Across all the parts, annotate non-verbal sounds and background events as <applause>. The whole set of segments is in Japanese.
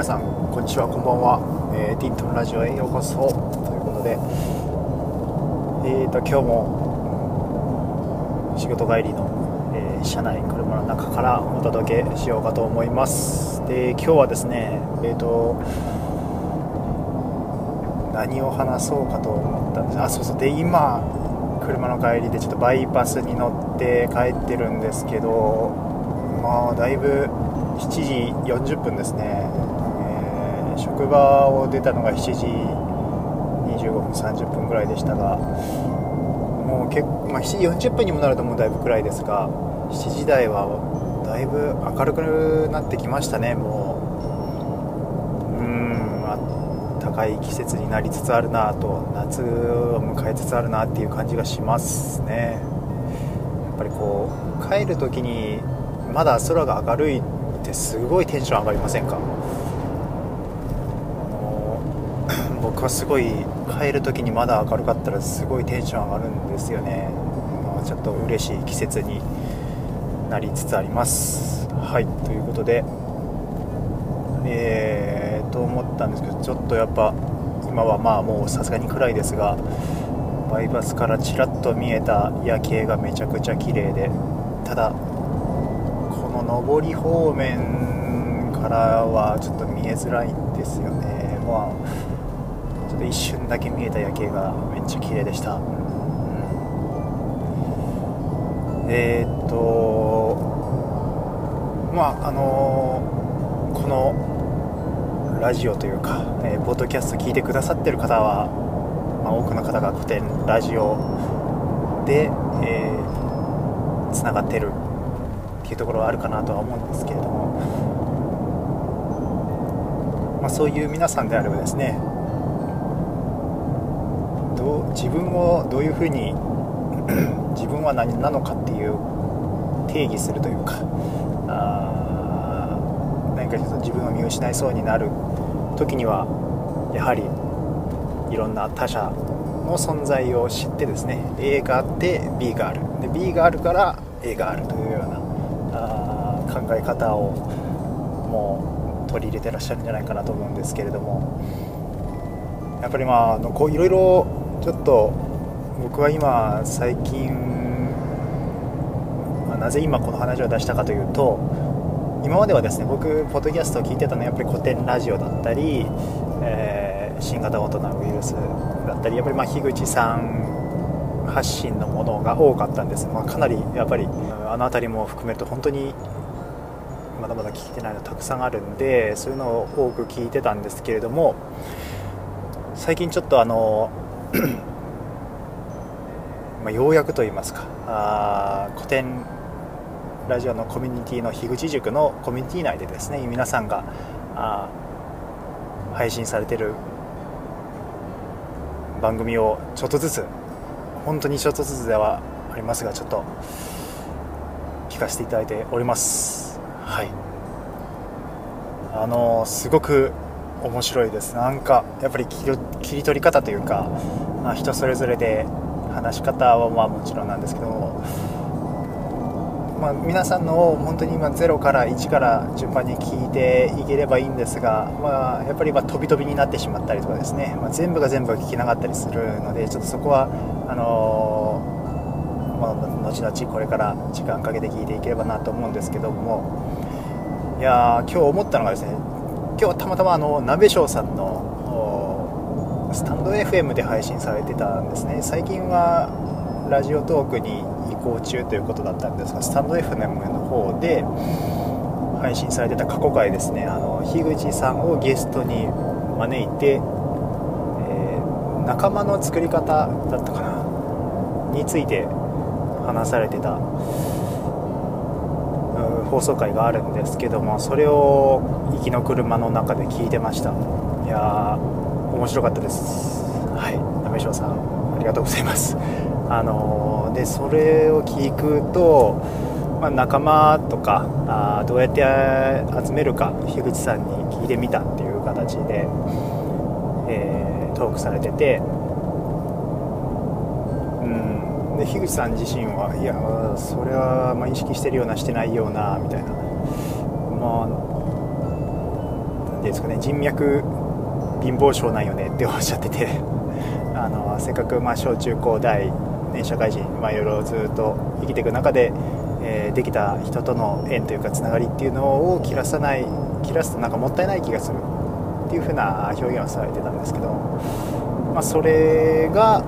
皆さんこんにちはこんばんは、えー、ティントンラジオへようこそ。ということでえーと今日も仕事帰りの、えー、車内車の中からお届けしようかと思います。で今日はですねえーと何を話そうかと思ったんです。あそうそう。で今車の帰りでちょっとバイパスに乗って帰ってるんですけどまあだいぶ7時40分ですね、職場を出たのが7時25分30分ぐらいでしたがもう結構、まあ、7時40分にもなるともうだいぶ暗いですが7時台はだいぶ明るくなってきましたねもう。うーん高い季節になりつつあるなと夏を迎えつつあるなっていう感じがしますね。やっぱりこう帰る時にまだ空が明るいってすごいテンション上がりませんか？僕はすごい帰る時にまだ明るかったらすごいテンション上がるんですよね、まあ、ちょっと嬉しい季節になりつつあります。はいということでえーと思ったんですけどちょっとやっぱ今はまあもうさすがに暗いですがバイパスからちらっと見えた夜景がめちゃくちゃ綺麗でただこの上り方面からはちょっと見えづらいんですよね。まあと一瞬だけ見えた夜景がめっちゃ綺麗でした、うん、えー、っとまああのこのラジオというか、えー、ポッドキャスト聞いてくださってる方は、まあ、多くの方が古典ラジオでつな、えー、がってるっていうところはあるかなとは思うんですけれども、まあ、そういう皆さんであればですねどう自分をどういうふうに <clears throat> 自分は何なのかっていう定義するというかあ何かちょっと自分を見失いそうになる時にはやはりいろんな他者の存在を知ってですね A があって B がある。で B があるから A があるというようなあ考え方をもう取り入れてらっしゃるんじゃないかなと思うんですけれども。やっぱりまあいろいろちょっと僕は今最近、まあ、なぜ今この話を出したかというと今まではですね僕ポッドキャストを聞いてたのはやっぱり古典ラジオだったり、えー、新型コロナウイルスだったりやっぱりま樋口さん発信のものが多かったんです、まあ、かなりやっぱりあの辺りも含めると本当にまだまだ聞いてないのたくさんあるんでそういうのを多く聞いてたんですけれども最近ちょっとあのま、ようやくと言いますかあ古典ラジオのコミュニティの樋口塾のコミュニティ内でですね皆さんがあ配信されてる番組をちょっとずつ本当にちょっとずつではありますがちょっと聞かせていただいております。はい。あのすごく面白いです。なんかやっぱり切り取り方というか、まあ、人それぞれで話し方はまあもちろんなんですけども、まあ、皆さんのを本当に今0から1から順番に聞いていければいいんですが、まあ、やっぱりま飛び飛びになってしまったりとかですね、まあ、全部が全部聞けなかったりするのでちょっとそこはあのーま、後々これから時間かけて聞いていければなと思うんですけどもいや今日思ったのがですね今日はたまたまあの鍋翔さんのスタンド FM で配信されてたんですね。最近はラジオトークに移行中ということだったんですがスタンド FM の方で配信されてた過去回ですね。あの樋口さんをゲストに招いて、えー、仲間の作り方だったかな？について話されてた放送回があるんですけどもそれを行きの車の中で聞いてました。いやー面白かったです。はい。鍋翔さんありがとうございます。あのー、でそれを聞くと、まあ、仲間とかあどうやって集めるか樋口さんに聞いてみたっていう形で、えー、トークされててで樋口さん自身はいやそれはま意識してるようなしてないようなみたいな。まあ何ですかね人脈貧乏症なんよねっておっしゃってて。<laughs> あのせっかくまあ小中高大、ね、社会人、まあ、いろいろずっと生きていく中で、えー、できた人との縁というかつながりっていうのを切らさない切らすとなんかもったいない気がするっていう風な表現をされてたんですけど、まあ、それが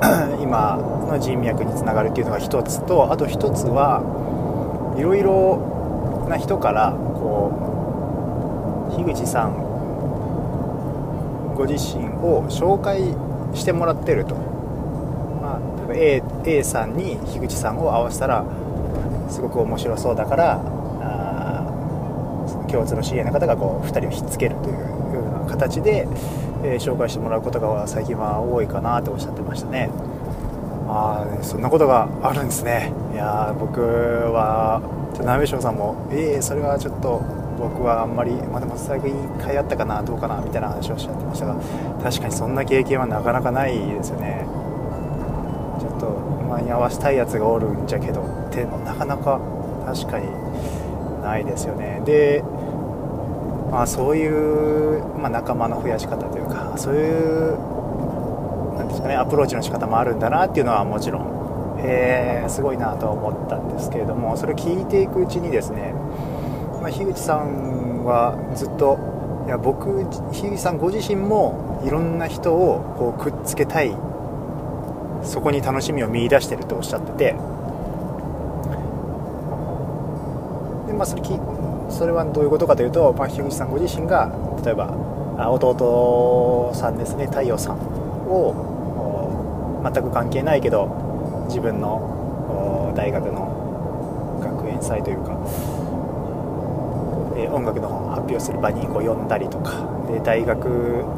<clears throat> 今の人脈につながるっていうのが一つとあと一つはいろいろな人からこう樋口さんご自身を紹介してもらってると、まあ、例えば A, A さんに樋口さんを合わせたらすごく面白そうだから共通の知り合いの方がこう2人をひっつけるというような形で、えー、紹介してもらうことが最近は多いかなとおっしゃってましたね。ああそんなことがあるんですね。いや僕はちょ鍋翔さんもええー、それはちょっと僕はあんまり、まあ、でも最近1回あったかなどうかなみたいな話をおっしゃってましたが確かにそんな経験はなかなかないですよね。ちょっと間に合わせたいやつがおるんじゃけどってなかなか確かにないですよね。であそういう、まあ、仲間の増やし方というかそういうなんですかねアプローチの仕方もあるんだなっていうのはもちろん。えー、すごいなと思ったんですけれどもそれを聞いていくうちにですね、まあ、樋口さんはずっといや僕樋口さんご自身もいろんな人をこうくっつけたい。そこに楽しみを見いだしてるとおっしゃってて。で、まあ、それそれはどういうことかというと、まあ、樋口さんご自身が例えば弟さんですね太陽さんを全く関係ないけど自分の大学の学園祭というか、え音楽の本を発表する場にこう呼んだりとかで大学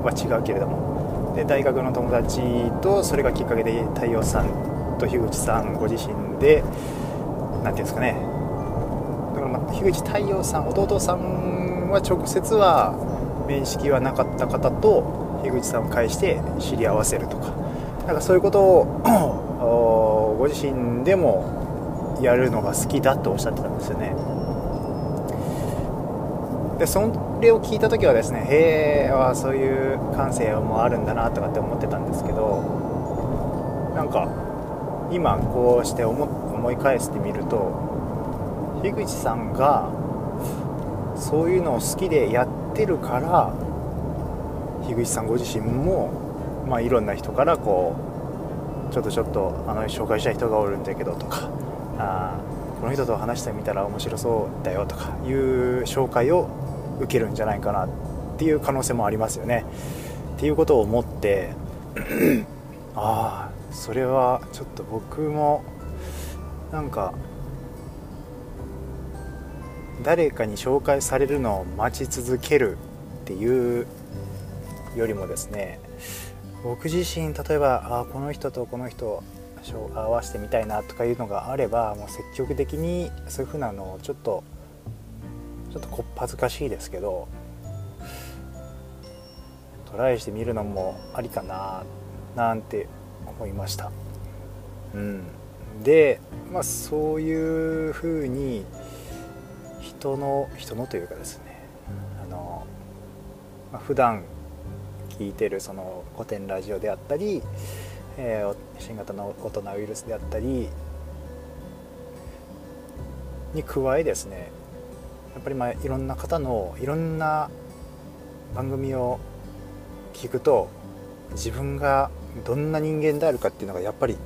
は違うけれどもで大学の友達とそれがきっかけで太陽さんと樋口さんご自身で何ていうんですかね樋口太陽さん弟さんは直接は面識はなかった方と樋口さんを介して知り合わせるとか。なんかそういうことを <clears throat> ご自身でもやるのが好きだとおっしゃってたんですよね。でそれを聞いた時はですねへえあそういう感性もあるんだなとかって思ってたんですけどなんか今こうして思思い返してみると樋口さんがそういうのを好きでやってるから樋口さんご自身も、まあ、いろんな人からこうちょっとちょっとあの紹介した人がおるんだけどとかあこの人と話してみたら面白そうだよとかいう紹介を受けるんじゃないかなっていう可能性もありますよね。っていうことを思って <clears throat> ああそれはちょっと僕もなんか誰かに紹介されるのを待ち続けるっていうよりもですね僕自身例えばあこの人とこの人合わせてみたいなとかいうのがあればもう積極的にそういうふうなのをちょっとちょっとこっぱずかしいですけどトライしてみるのもありかななんて思いました。うん、で、まあ、そういうふうに人の人のというかですね。あの、まあ、普段聞いてるその古典ラジオであったり、えー、新型の大人ウイルスであったりに加えですねやっぱりまあいろんな方のいろんな番組を聞くと自分がどんな人間であるかっていうのがやっぱり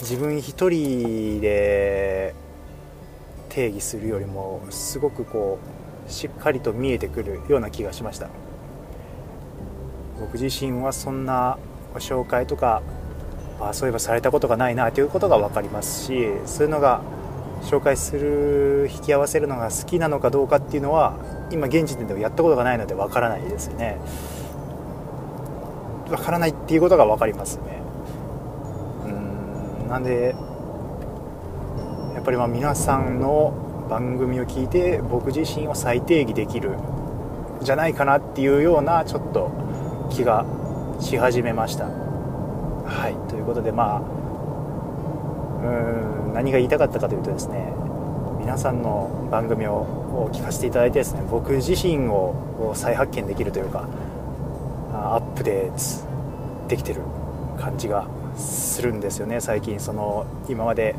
自分一人で定義するよりもすごくこうしっかりと見えてくるような気がしました。僕自身はそんなご紹介とかあそういえばされたことがないなということが分かりますしそういうのが紹介する引き合わせるのが好きなのかどうかっていうのは今現時点ではやったことがないので分からないですよね分からないっていうことが分かりますねうんなんでっぱりま皆さんの番組を聞いて僕自身を再定義できるじゃないかなっていうようなちょっと気がし始めました。はい。ということでまあうーん何が言いたかったかというとですね皆さんの番組を聞かせていただいてですね僕自身を再発見できるというかアップデートできてる感じがするんですよね最近。その今まで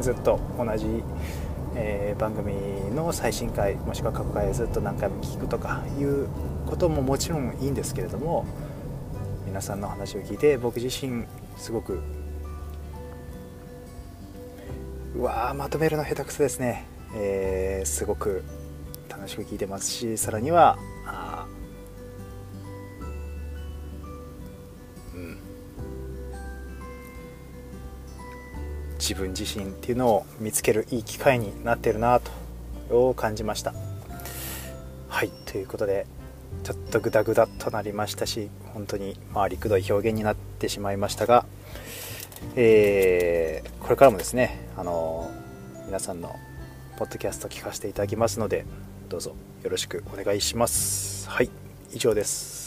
ずっと同じ、えー、番組の最新回もしくは過去回ずっと何回も聞くとかいうことももちろんいいんですけれども皆さんの話を聞いて僕自身すごくうわまとめるの下手くそですね、えー、すごく楽しく聞いてますしさらにはあ自分自身っていうのを見つけるいい機会になってるなと感じました。はいということでちょっとグダグダとなりましたし本当に回りくどい表現になってしまいましたがえー、これからもですね、あの皆さんのポッドキャスト聞かせていただきますのでどうぞよろしくお願いします。はい以上です。